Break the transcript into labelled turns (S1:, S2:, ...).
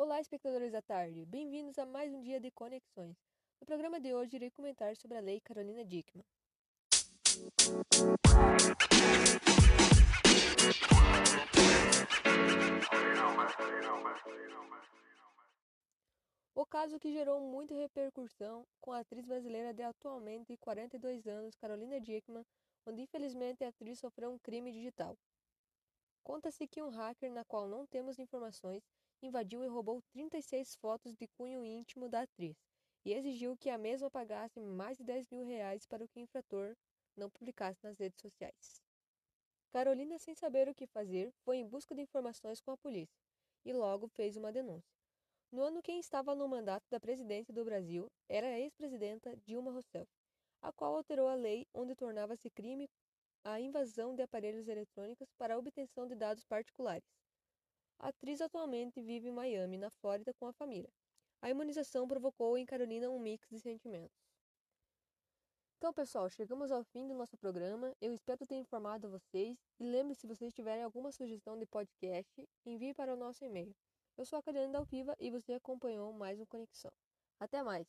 S1: Olá, espectadores da tarde. Bem-vindos a mais um dia de Conexões. No programa de hoje, irei comentar sobre a Lei Carolina Dickmann. O caso que gerou muita repercussão com a atriz brasileira de atualmente 42 anos, Carolina Dickmann, onde infelizmente a atriz sofreu um crime digital. Conta-se que um hacker, na qual não temos informações, invadiu e roubou 36 fotos de cunho íntimo da atriz e exigiu que a mesma pagasse mais de 10 mil reais para que o infrator não publicasse nas redes sociais. Carolina, sem saber o que fazer, foi em busca de informações com a polícia e logo fez uma denúncia. No ano quem estava no mandato da presidência do Brasil era a ex-presidenta Dilma Rousseff, a qual alterou a lei onde tornava-se crime a invasão de aparelhos eletrônicos para a obtenção de dados particulares. A atriz atualmente vive em Miami, na Flórida, com a família. A imunização provocou em Carolina um mix de sentimentos. Então, pessoal, chegamos ao fim do nosso programa. Eu espero ter informado vocês. E lembre se vocês tiverem alguma sugestão de podcast, envie para o nosso e-mail. Eu sou a Carolina Dalpiva e você acompanhou mais um Conexão. Até mais!